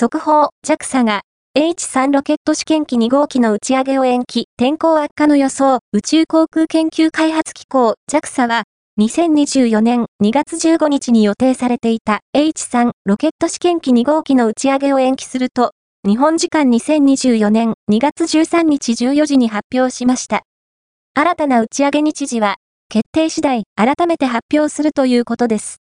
速報、JAXA が H3 ロケット試験機2号機の打ち上げを延期、天候悪化の予想、宇宙航空研究開発機構。JAXA は、2024年2月15日に予定されていた。H3 ロケット試験機2号機の打ち上げを延期すると、日本時間2024年2月13日14時に発表しました。新たな打ち上げ日時は、決定次第改めて発表するということです。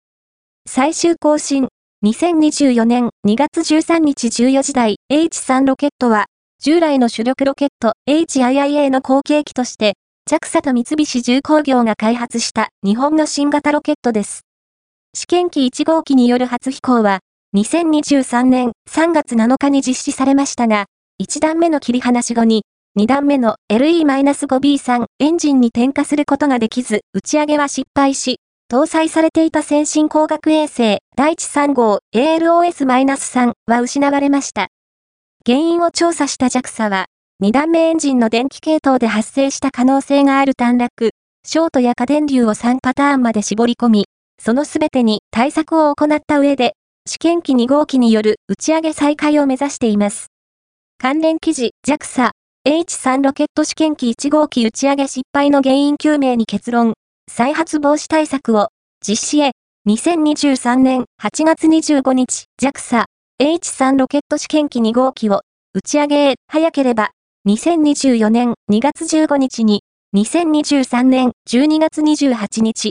最終更新、2024年2月13日14時台 H3 ロケットは、従来の主力ロケット HIIA の後継機として、JAXA と三菱重工業が開発した日本の新型ロケットです。試験機1号機による初飛行は、2023年3月7日に実施されましたが、1段目の切り離し後に、2段目の LE-5B3 エンジンに点火することができず、打ち上げは失敗し、搭載されていた先進工学衛星、第地3号 ALOS-3 は失われました。原因を調査した JAXA は、2段目エンジンの電気系統で発生した可能性がある短絡、ショートや過電流を3パターンまで絞り込み、そのすべてに対策を行った上で、試験機2号機による打ち上げ再開を目指しています。関連記事、JAXA、H3 ロケット試験機1号機打ち上げ失敗の原因究明に結論、再発防止対策を実施へ、2023年8月25日 JAXA H3 ロケット試験機2号機を打ち上げへ。早ければ2024年2月15日に2023年12月28日